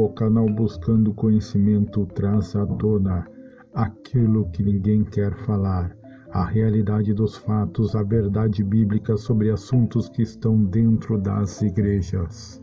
O canal Buscando Conhecimento traz à tona aquilo que ninguém quer falar, a realidade dos fatos, a verdade bíblica sobre assuntos que estão dentro das igrejas.